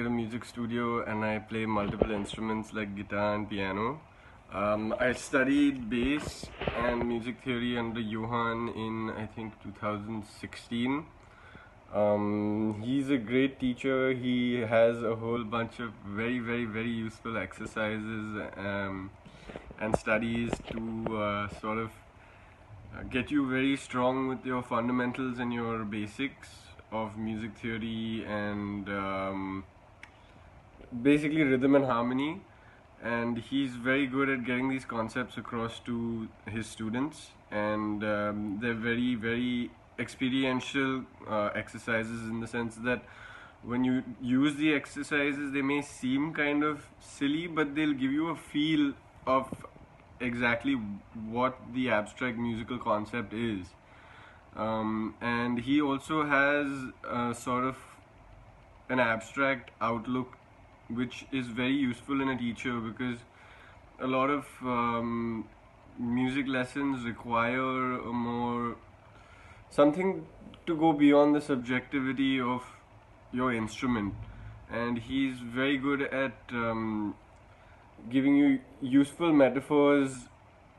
at a music studio and I play multiple instruments like guitar and piano. Um, I studied bass and music theory under Johan in I think 2016. Um, he's a great teacher. He has a whole bunch of very, very, very useful exercises um, and studies to uh, sort of uh, get you very strong with your fundamentals and your basics of music theory and um, basically rhythm and harmony and he's very good at getting these concepts across to his students and um, they're very very experiential uh, exercises in the sense that when you use the exercises they may seem kind of silly but they'll give you a feel of exactly what the abstract musical concept is. Um, and he also has a sort of an abstract outlook which is very useful in a teacher because a lot of um, music lessons require a more something to go beyond the subjectivity of your instrument. And he's very good at um, giving you useful metaphors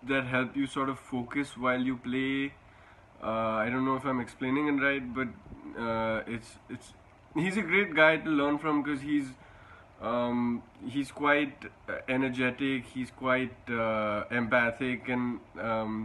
that help you sort of focus while you play. Uh, I don't know if I'm explaining it right but uh, it's it's he's a great guy to learn from because he's um, he's quite uh, energetic he's quite uh, empathic and um,